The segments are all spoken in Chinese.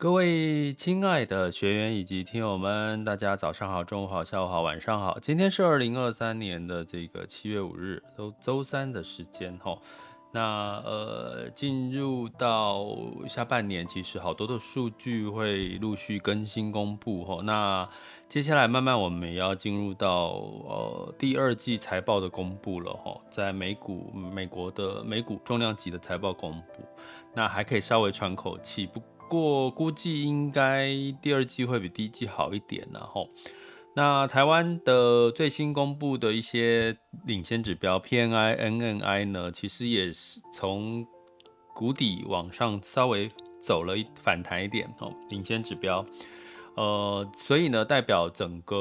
各位亲爱的学员以及听友们，大家早上好、中午好、下午好、晚上好。今天是二零二三年的这个七月五日，周周三的时间哈。那呃，进入到下半年，其实好多的数据会陆续更新公布哈。那接下来慢慢我们也要进入到呃第二季财报的公布了哈，在美股美国的美股重量级的财报公布，那还可以稍微喘口气不。过估计应该第二季会比第一季好一点，然后，那台湾的最新公布的一些领先指标 PMI、NMI 呢，其实也是从谷底往上稍微走了一反弹一点哦，领先指标，呃，所以呢，代表整个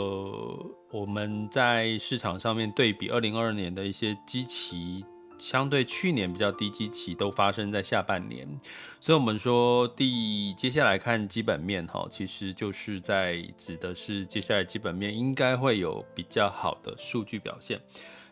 我们在市场上面对比二零二二年的一些基期。相对去年比较低基期都发生在下半年，所以我们说第接下来看基本面哈，其实就是在指的是接下来基本面应该会有比较好的数据表现。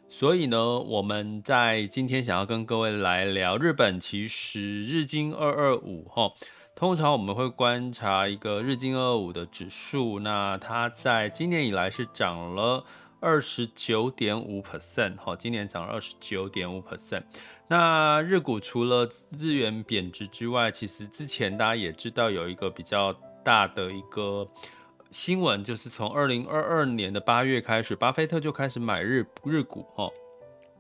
所以呢，我们在今天想要跟各位来聊日本，其实日经二二五哈，通常我们会观察一个日经二二五的指数，那它在今年以来是涨了。二十九点五 percent，好，今年涨了二十九点五 percent。那日股除了日元贬值之外，其实之前大家也知道有一个比较大的一个新闻，就是从二零二二年的八月开始，巴菲特就开始买日日股，哈，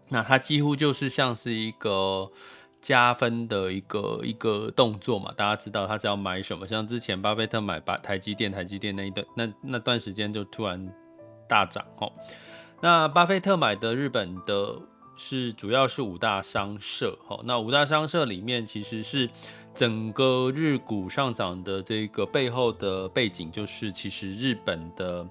那它几乎就是像是一个加分的一个一个动作嘛。大家知道他只要买什么？像之前巴菲特买把台积电，台积电那一段那那段时间就突然。大涨哦，那巴菲特买的日本的是主要是五大商社哦，那五大商社里面其实是整个日股上涨的这个背后的背景，就是其实日本的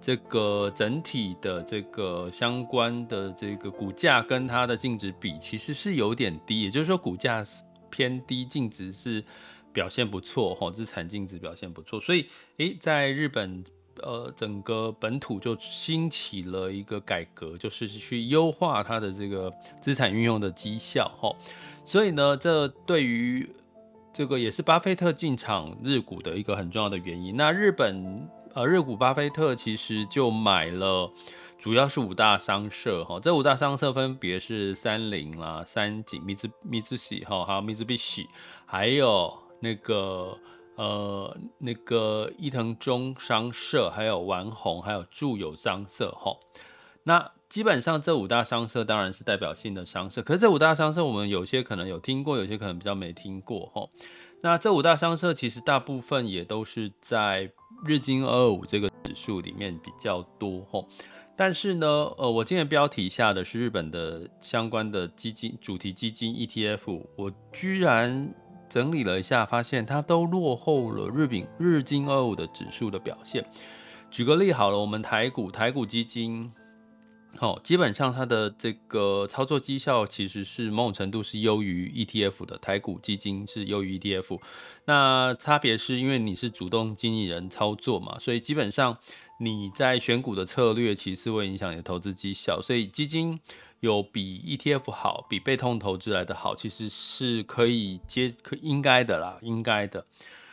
这个整体的这个相关的这个股价跟它的净值比其实是有点低，也就是说股价偏低，净值是表现不错哈，资产净值表现不错，所以诶，在日本。呃，整个本土就兴起了一个改革，就是去优化它的这个资产运用的绩效，哈。所以呢，这对于这个也是巴菲特进场日股的一个很重要的原因。那日本呃，日股巴菲特其实就买了，主要是五大商社，哈。这五大商社分别是三菱啦、三井、密兹密兹喜，哈，还有密兹必喜，还有那个。呃，那个伊藤忠商社，还有丸红，还有住友商社，哈，那基本上这五大商社当然是代表性的商社，可是这五大商社我们有些可能有听过，有些可能比较没听过，哈。那这五大商社其实大部分也都是在日经二二五这个指数里面比较多，哈。但是呢，呃，我今天标题下的是日本的相关的基金主题基金 ETF，我居然。整理了一下，发现它都落后了日饼日经二五的指数的表现。举个例好了，我们台股台股基金，好，基本上它的这个操作绩效其实是某种程度是优于 ETF 的，台股基金是优于 ETF。那差别是因为你是主动经理人操作嘛，所以基本上你在选股的策略其实会影响你的投资绩效，所以基金。有比 ETF 好，比被动投资来的好，其实是可以接可应该的啦，应该的。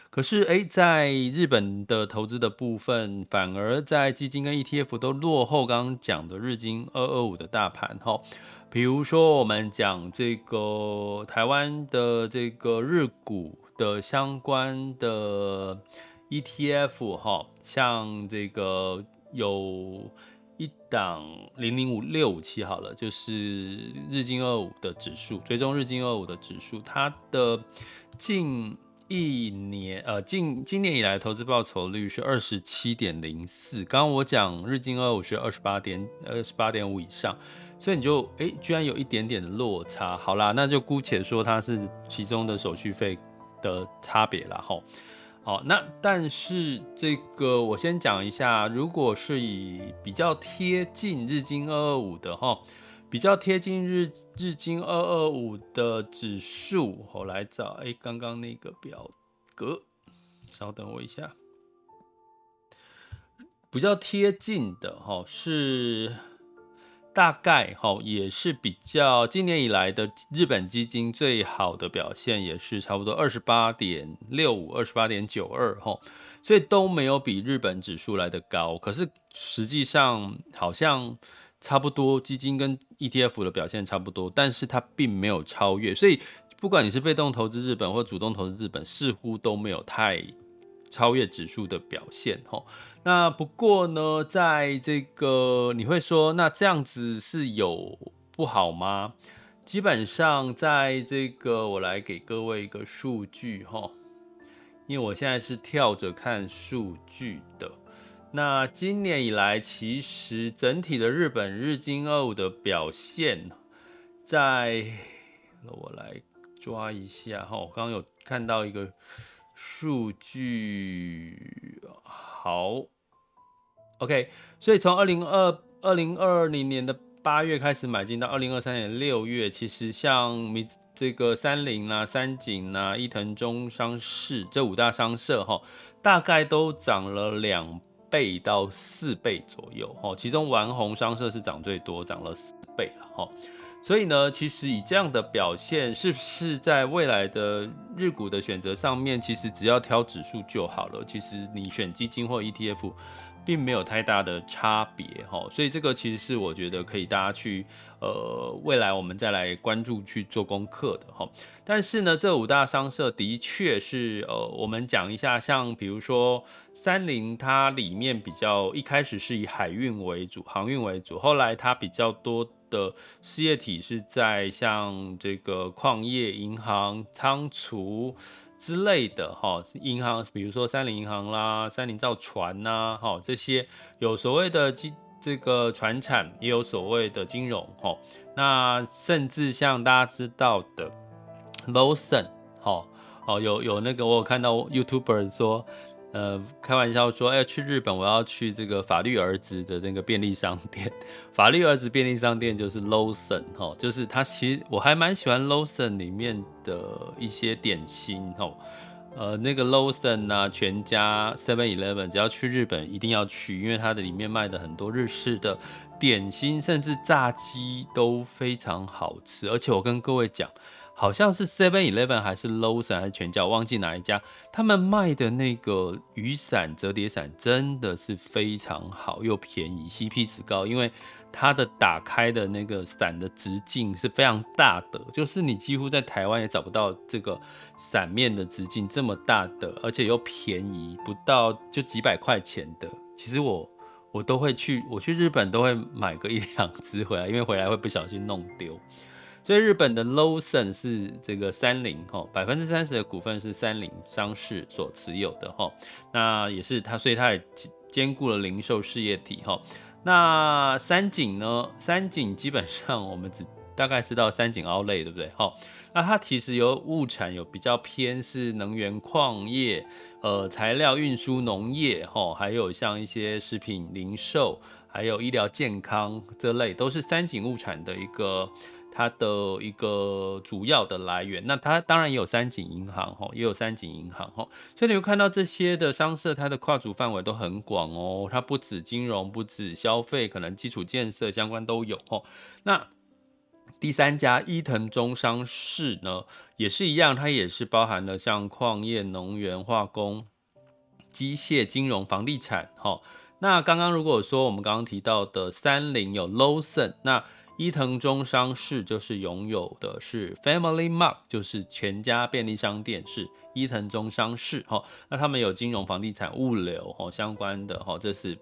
可是诶，在日本的投资的部分，反而在基金跟 ETF 都落后刚刚讲的日经二二五的大盘哈。比如说我们讲这个台湾的这个日股的相关的 ETF 哈，像这个有。一档零零五六五七好了，就是日经二五的指数，追踪日经二五的指数，它的近一年呃近今年以来投资报酬率是二十七点零四。刚刚我讲日经二五是二十八点二十八点五以上，所以你就哎、居然有一点点的落差。好啦，那就姑且说它是其中的手续费的差别啦。吼。好，那但是这个我先讲一下，如果是以比较贴近日经二二五的哈，比较贴近日日经二二五的指数，我来找哎，刚刚那个表格，稍等我一下，比较贴近的哈是。大概哈也是比较今年以来的日本基金最好的表现，也是差不多二十八点六五、二十八点九二哈，所以都没有比日本指数来得高。可是实际上好像差不多，基金跟 ETF 的表现差不多，但是它并没有超越。所以不管你是被动投资日本或主动投资日本，似乎都没有太超越指数的表现哈。那不过呢，在这个你会说，那这样子是有不好吗？基本上，在这个我来给各位一个数据哈，因为我现在是跳着看数据的。那今年以来，其实整体的日本日经二五的表现，在我来抓一下哈，我刚刚有看到一个数据，好。OK，所以从二零二二零二零年的八月开始买进到二零二三年六月，其实像米这个三菱啊、三井啊、伊藤忠商事这五大商社哈，大概都涨了两倍到四倍左右哈。其中丸红商社是涨最多，涨了四倍了哈。所以呢，其实以这样的表现，是不是在未来的日股的选择上面，其实只要挑指数就好了？其实你选基金或 ETF。并没有太大的差别哈，所以这个其实是我觉得可以大家去呃未来我们再来关注去做功课的哈。但是呢，这五大商社的确是呃，我们讲一下，像比如说三菱，它里面比较一开始是以海运为主，航运为主，后来它比较多的事业体是在像这个矿业、银行、仓储。之类的哈，银行比如说三菱银行啦，三菱造船呐，哈这些有所谓的金这个船产，也有所谓的金融哈。那甚至像大家知道的 Lawson 哈，哦有有那个我有看到 YouTuber 说。呃，开玩笑说，哎、去日本我要去这个法律儿子的那个便利商店。法律儿子便利商店就是 Lawson 哈，就是它其实我还蛮喜欢 Lawson 里面的一些点心哈。呃，那个 Lawson 啊，全家 Seven Eleven，只要去日本一定要去，因为它的里面卖的很多日式的点心，甚至炸鸡都非常好吃。而且我跟各位讲。好像是 Seven Eleven 还是 Lawson 还是全家，忘记哪一家。他们卖的那个雨伞、折叠伞真的是非常好又便宜，CP 值高。因为它的打开的那个伞的直径是非常大的，就是你几乎在台湾也找不到这个伞面的直径这么大的，而且又便宜，不到就几百块钱的。其实我我都会去，我去日本都会买个一两只回来，因为回来会不小心弄丢。所以日本的 Lawson 是这个三菱哈，百分之三十的股份是三菱商事所持有的哈，那也是它，所以它也兼顾了零售事业体哈。那三井呢？三井基本上我们只大概知道三井奥莱对不对？哈，那它其实有物产有比较偏是能源矿业、呃材料运输、农业哈，还有像一些食品零售，还有医疗健康这类，都是三井物产的一个。它的一个主要的来源，那它当然也有三井银行哈，也有三井银行哈，所以你会看到这些的商社，它的跨足范围都很广哦，它不止金融，不止消费，可能基础建设相关都有哈。那第三家伊藤忠商事呢，也是一样，它也是包含了像矿业、能源、化工、机械、金融、房地产哈。那刚刚如果说我们刚刚提到的三菱有 Lawson，那伊藤忠商事就是拥有的是 Family Mart，就是全家便利商店是伊藤忠商事哈。那他们有金融、房地产、物流哈相关的哈，这是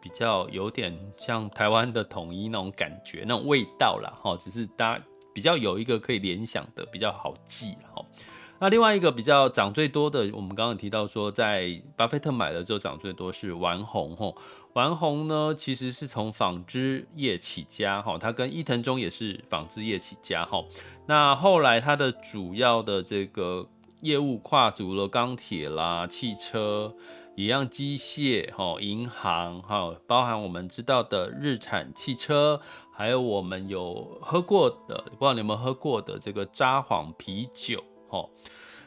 比较有点像台湾的统一那种感觉，那种味道啦哈。只是大家比较有一个可以联想的比较好记哈。那另外一个比较涨最多的，我们刚刚提到说，在巴菲特买了之后涨最多是丸红哈。丸红呢，其实是从纺织业起家，哈，它跟伊藤忠也是纺织业起家，哈。那后来它的主要的这个业务跨足了钢铁啦、汽车、一样机械、哈、银行，哈，包含我们知道的日产汽车，还有我们有喝过的，不知道你有没有喝过的这个札幌啤酒，哈。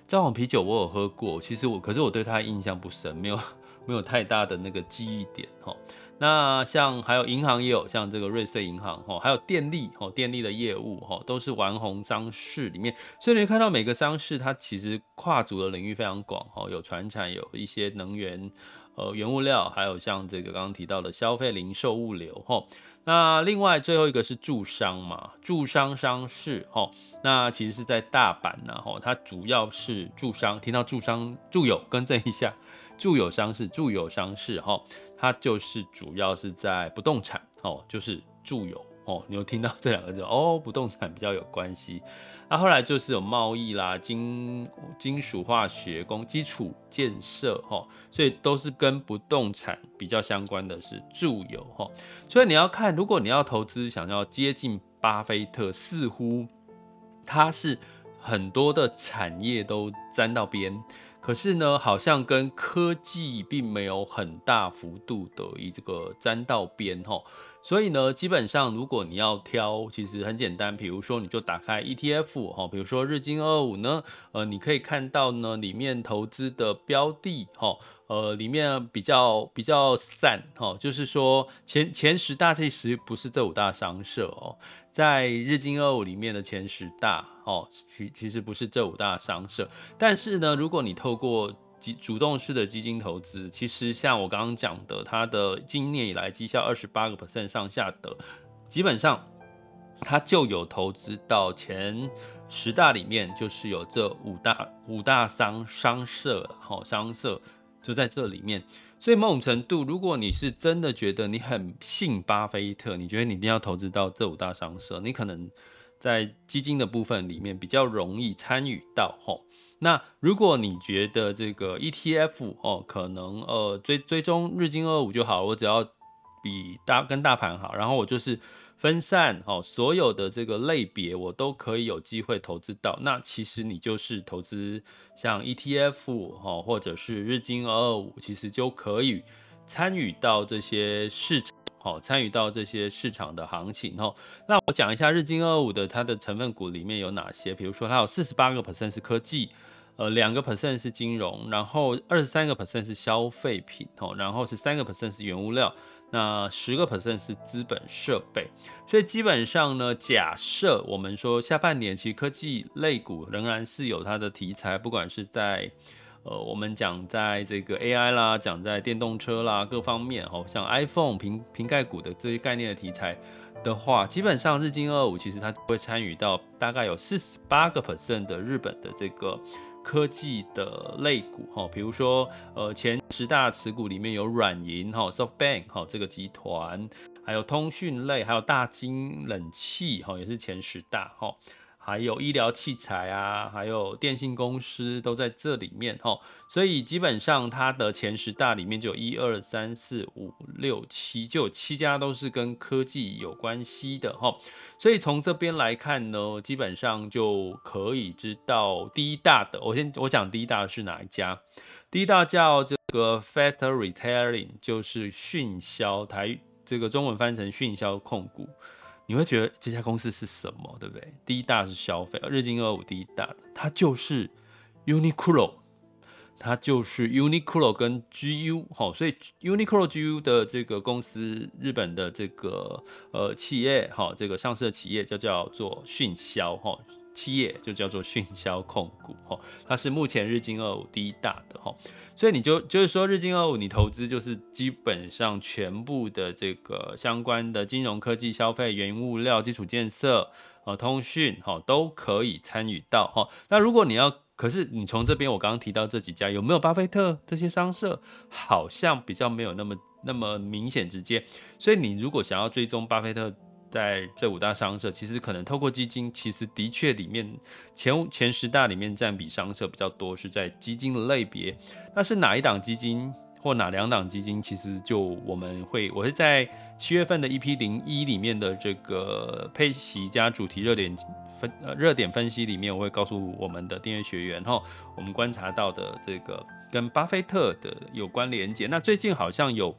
札幌啤酒我有喝过，其实我可是我对它印象不深，没有没有太大的那个记忆点哈。那像还有银行也有，像这个瑞穗银行哈，还有电力哈，电力的业务哈，都是玩红商事里面。所以你看到每个商事它其实跨足的领域非常广哈，有传产，有一些能源，呃，原物料，还有像这个刚刚提到的消费零售物流哈。那另外最后一个是住商嘛，住商商事齁，那其实是在大阪呐齁，它主要是住商，听到住商住友更正一下，住友商事住友商事齁，它就是主要是在不动产哦，就是住友哦，你有听到这两个字哦，不动产比较有关系。那、啊、后来就是有贸易啦、金金属化学工、基础建设哈，所以都是跟不动产比较相关的是住友哈。所以你要看，如果你要投资，想要接近巴菲特，似乎他是很多的产业都沾到边，可是呢，好像跟科技并没有很大幅度的一这个沾到边哈。所以呢，基本上如果你要挑，其实很简单，比如说你就打开 ETF 哈，比如说日经二五呢，呃，你可以看到呢里面投资的标的哈，呃，里面比较比较散哈，就是说前前十大其实不是这五大商社哦，在日经二五里面的前十大哦，其其实不是这五大商社，但是呢，如果你透过基主动式的基金投资，其实像我刚刚讲的，它的今年以来绩效二十八个 percent 上下的，基本上它就有投资到前十大里面，就是有这五大五大商商社，好商社就在这里面。所以某种程度，如果你是真的觉得你很信巴菲特，你觉得你一定要投资到这五大商社，你可能在基金的部分里面比较容易参与到吼。那如果你觉得这个 ETF 哦，可能呃追追踪日经二五就好，我只要比大跟大盘好，然后我就是分散哦，所有的这个类别我都可以有机会投资到。那其实你就是投资像 ETF 哦，或者是日经二二五，其实就可以参与到这些市场，好，参与到这些市场的行情哦。那我讲一下日经二二五的它的成分股里面有哪些，比如说它有四十八个 percent 是科技。呃，两个 percent 是金融，然后二十三个 percent 是消费品，哦，然后十三个 percent 是原物料，那十个 percent 是资本设备。所以基本上呢，假设我们说下半年其实科技类股仍然是有它的题材，不管是在呃我们讲在这个 AI 啦，讲在电动车啦各方面，哦，像 iPhone 瓶瓶盖股的这些概念的题材的话，基本上日经二五其实它会参与到大概有四十八个 percent 的日本的这个。科技的类股哈，比如说呃前十大持股里面有软银哈，SoftBank 哈这个集团，还有通讯类，还有大金冷气哈也是前十大哈。还有医疗器材啊，还有电信公司都在这里面哈，所以基本上它的前十大里面就有一二三四五六七，就有七家都是跟科技有关系的哈，所以从这边来看呢，基本上就可以知道第一大的，我先我讲第一大的是哪一家，第一大叫这个 Factor Retailing，就是讯销台，这个中文翻成讯销控股。你会觉得这家公司是什么，对不对？第一大是消费，日经二五第一大的，它就是 Uniqlo，它就是 Uniqlo 跟 GU，哈，所以 Uniqlo GU 的这个公司，日本的这个呃企业，哈，这个上市的企业就叫做迅销，哈。企业就叫做讯销控股，哈，它是目前日经二五第一大的，哈，所以你就就是说日经二五你投资就是基本上全部的这个相关的金融科技、消费、原物料、基础建设、呃通讯，哈，都可以参与到，哈。那如果你要，可是你从这边我刚刚提到这几家有没有巴菲特这些商社，好像比较没有那么那么明显直接，所以你如果想要追踪巴菲特。在这五大商社，其实可能透过基金，其实的确里面前前十大里面占比商社比较多，是在基金的类别。那是哪一档基金，或哪两档基金，其实就我们会，我会在七月份的 EP 零一里面的这个配息加主题热点分呃热点分析里面，我会告诉我们的订阅学员哈，我们观察到的这个跟巴菲特的有关连结。那最近好像有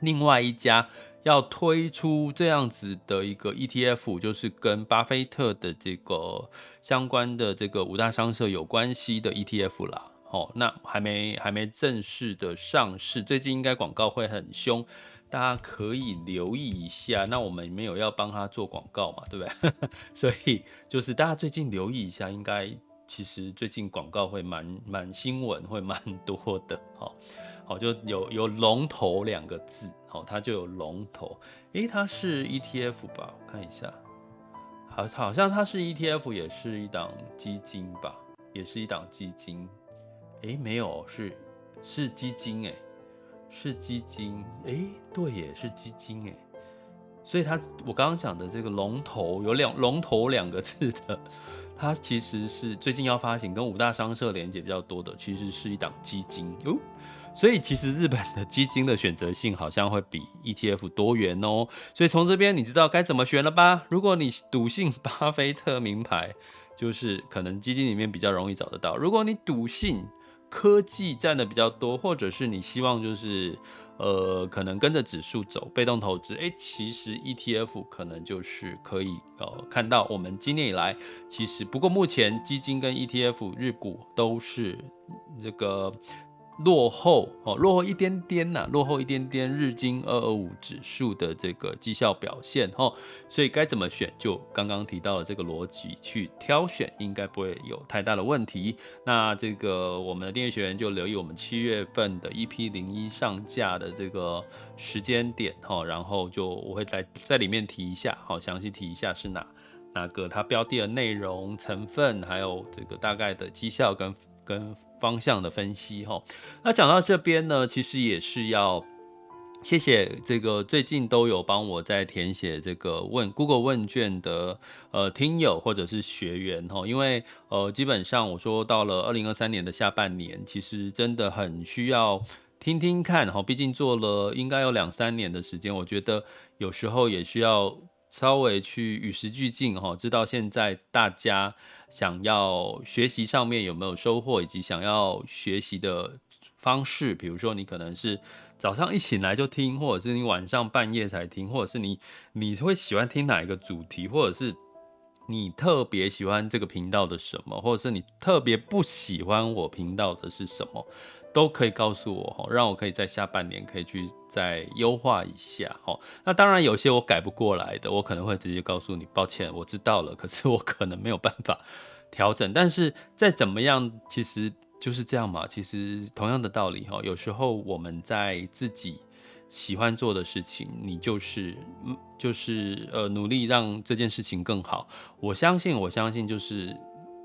另外一家。要推出这样子的一个 ETF，就是跟巴菲特的这个相关的这个五大商社有关系的 ETF 啦。哦，那还没还没正式的上市，最近应该广告会很凶，大家可以留意一下。那我们没有要帮他做广告嘛，对不对？所以就是大家最近留意一下，应该其实最近广告会蛮蛮新闻会蛮多的。哦，好，就有有龙头两个字。哦，它就有龙头，诶，它是 ETF 吧？我看一下，好，好像它是 ETF，也是一档基金吧？也是一档基金，诶，没有，是是基金，诶，是基金，诶，对，也是基金，诶，所以它我刚刚讲的这个龙头有两龙头两个字的，它其实是最近要发行，跟五大商社连接比较多的，其实是一档基金哦。所以其实日本的基金的选择性好像会比 ETF 多元哦。所以从这边你知道该怎么选了吧？如果你笃信巴菲特名牌，就是可能基金里面比较容易找得到。如果你笃信科技占的比较多，或者是你希望就是呃可能跟着指数走，被动投资，诶，其实 ETF 可能就是可以呃看到我们今年以来其实不过目前基金跟 ETF 日股都是这个。落后哦，落后一点点呐、落后一点点日经二二五指数的这个绩效表现哦，所以该怎么选，就刚刚提到的这个逻辑去挑选，应该不会有太大的问题。那这个我们的订阅学员就留意我们七月份的 EP 零一上架的这个时间点哈，然后就我会在在里面提一下，好，详细提一下是哪哪个它标的的内容成分，还有这个大概的绩效跟跟。方向的分析哈，那讲到这边呢，其实也是要谢谢这个最近都有帮我在填写这个问 Google 问卷的呃听友或者是学员哈，因为呃基本上我说到了二零二三年的下半年，其实真的很需要听听看哈，毕竟做了应该有两三年的时间，我觉得有时候也需要稍微去与时俱进哈，知道现在大家。想要学习上面有没有收获，以及想要学习的方式，比如说你可能是早上一醒来就听，或者是你晚上半夜才听，或者是你你会喜欢听哪一个主题，或者是你特别喜欢这个频道的什么，或者是你特别不喜欢我频道的是什么，都可以告诉我，让我可以在下半年可以去再优化一下。那当然有些我改不过来的，我可能会直接告诉你，抱歉，我知道了，可是我可能没有办法调整。但是再怎么样，其实就是这样嘛。其实同样的道理哈，有时候我们在自己喜欢做的事情，你就是就是呃努力让这件事情更好。我相信，我相信就是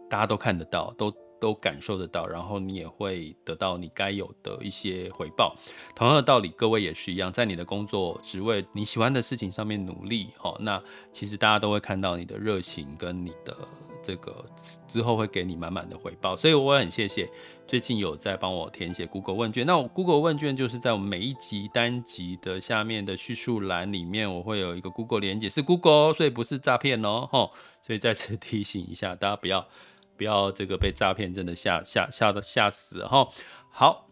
大家都看得到，都。都感受得到，然后你也会得到你该有的一些回报。同样的道理，各位也是一样，在你的工作职位你喜欢的事情上面努力，好，那其实大家都会看到你的热情跟你的这个之后会给你满满的回报。所以我很谢谢最近有在帮我填写 Google 问卷。那我 Google 问卷就是在我们每一集单集的下面的叙述栏里面，我会有一个 Google 连接，是 Google，所以不是诈骗哦，所以再次提醒一下，大家不要。不要这个被诈骗，真的吓吓吓的吓死哈。好，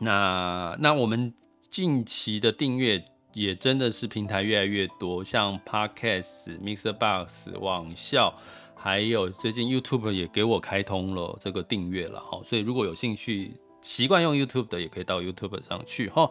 那那我们近期的订阅也真的是平台越来越多，像 Podcast、MixerBox、网校，还有最近 YouTube 也给我开通了这个订阅了哈。所以如果有兴趣习惯用 YouTube 的，也可以到 YouTube 上去哈。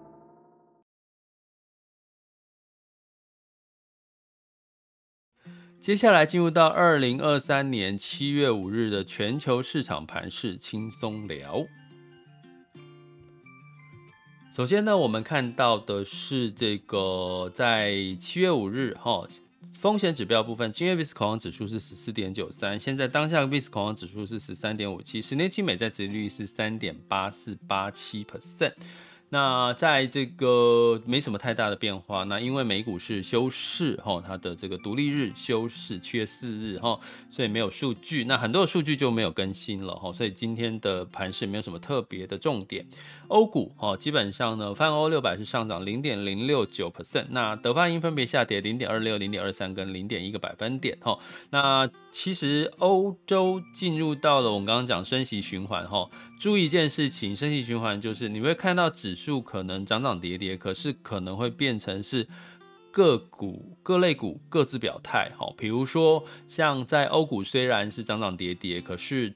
接下来进入到二零二三年七月五日的全球市场盘势轻松聊。首先呢，我们看到的是这个在七月五日哈，风险指标部分，今日 VIX 恐慌指数是十四点九三，现在当下 VIX 恐慌指数是十三点五七，十年期美债殖利率是三点八四八七 percent。那在这个没什么太大的变化，那因为美股是休市哈，它的这个独立日休市七月四日哈，所以没有数据，那很多的数据就没有更新了哈，所以今天的盘势没有什么特别的重点。欧股哈，基本上呢，泛欧六百是上涨零点零六九 percent，那德法英分别下跌零点二六、零点二三跟零点一个百分点哈。那其实欧洲进入到了我们刚刚讲升息循环哈，注意一件事情，升息循环就是你会看到指数可能涨涨跌跌，可是可能会变成是个股各类股各自表态好。比如说像在欧股虽然是涨涨跌跌，可是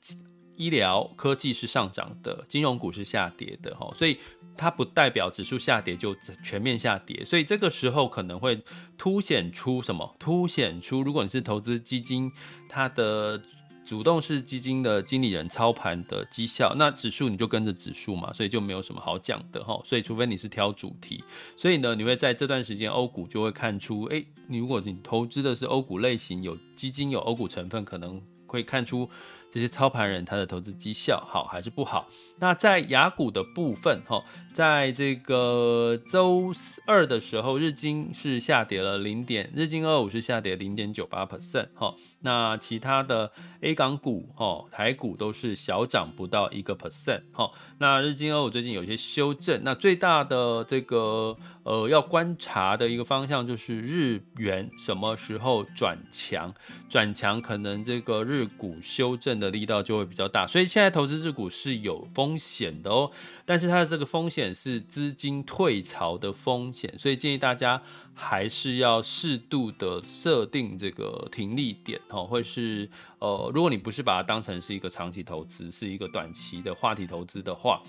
医疗科技是上涨的，金融股是下跌的哈，所以它不代表指数下跌就全面下跌，所以这个时候可能会凸显出什么？凸显出如果你是投资基金，它的主动式基金的经理人操盘的绩效，那指数你就跟着指数嘛，所以就没有什么好讲的哈。所以除非你是挑主题，所以呢，你会在这段时间欧股就会看出，诶，你如果你投资的是欧股类型，有基金有欧股成分，可能会看出。这些操盘人他的投资绩效好还是不好？那在雅股的部分，哈，在这个周二的时候，日经是下跌了零点，日经二五是下跌零点九八 percent，哈。那其他的 A 港股，哦，台股都是小涨不到一个 percent，哈。那日经二五最近有些修正，那最大的这个呃要观察的一个方向就是日元什么时候转强？转强可能这个日股修正的。的力道就会比较大，所以现在投资日股是有风险的哦。但是它的这个风险是资金退潮的风险，所以建议大家还是要适度的设定这个停利点哦，或是呃，如果你不是把它当成是一个长期投资，是一个短期的话题投资的话，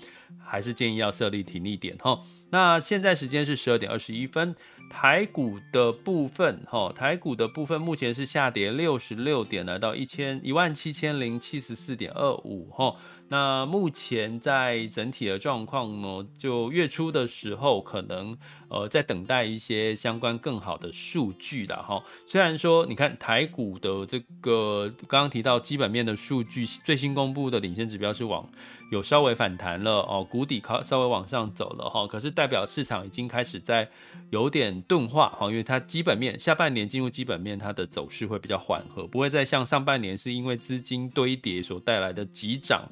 还是建议要设立停利点哈。那现在时间是十二点二十一分。台股的部分，哈，台股的部分目前是下跌六十六点，来到一千一万七千零七十四点二五，哈。那目前在整体的状况呢，就月初的时候，可能呃在等待一些相关更好的数据啦。哈。虽然说，你看台股的这个刚刚提到基本面的数据，最新公布的领先指标是往有稍微反弹了哦，谷底靠稍微往上走了哈。可是代表市场已经开始在有点钝化哈，因为它基本面下半年进入基本面，它的走势会比较缓和，不会再像上半年是因为资金堆叠所带来的急涨。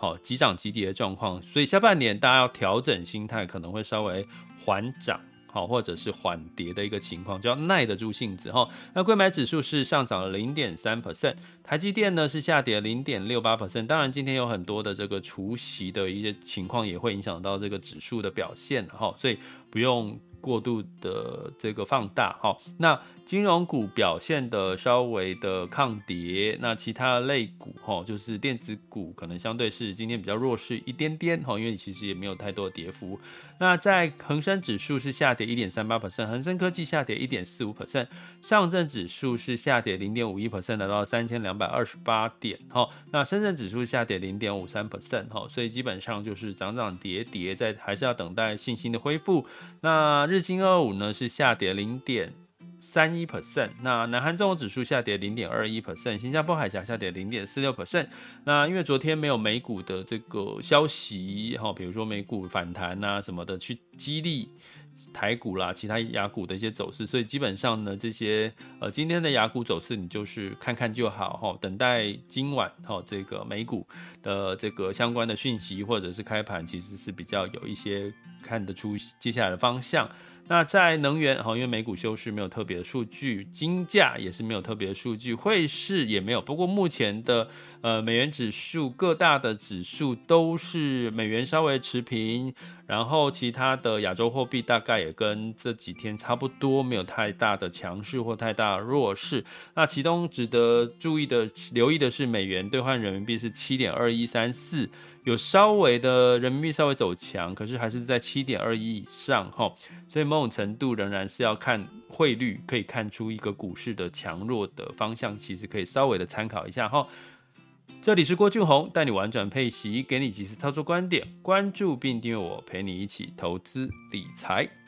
好，急涨急跌的状况，所以下半年大家要调整心态，可能会稍微缓涨，好，或者是缓跌的一个情况，就要耐得住性子哈。那柜买指数是上涨了零点三 percent，台积电呢是下跌零点六八 percent。当然，今天有很多的这个除息的一些情况，也会影响到这个指数的表现哈，所以不用。过度的这个放大，哈，那金融股表现的稍微的抗跌，那其他类股，哈，就是电子股可能相对是今天比较弱势一点点，哈，因为其实也没有太多的跌幅。那在恒生指数是下跌一点三八 percent，恒生科技下跌一点四五 percent，上证指数是下跌零点五一 percent，来到三千两百二十八点，哈，那深圳指数下跌零点五三 percent，哈，所以基本上就是涨涨跌跌，在还是要等待信心的恢复。那日经二五呢是下跌零点三一 percent，那南韩综合指数下跌零点二一 percent，新加坡海峡下跌零点四六 percent。那因为昨天没有美股的这个消息，哈，比如说美股反弹啊什么的，去激励台股啦，其他亚股的一些走势，所以基本上呢，这些呃今天的亚股走势你就是看看就好，哈，等待今晚哈这个美股的这个相关的讯息或者是开盘，其实是比较有一些。看得出接下来的方向。那在能源，好，因为美股休市，没有特别的数据，金价也是没有特别的数据，汇市也没有。不过目前的呃美元指数，各大的指数都是美元稍微持平，然后其他的亚洲货币大概也跟这几天差不多，没有太大的强势或太大弱势。那其中值得注意的、留意的是，美元兑换人民币是七点二一三四。有稍微的人民币稍微走强，可是还是在七点二一以上哈，所以某种程度仍然是要看汇率，可以看出一个股市的强弱的方向，其实可以稍微的参考一下哈。这里是郭俊宏，带你玩转配息，给你及时操作观点，关注并订阅我，陪你一起投资理财。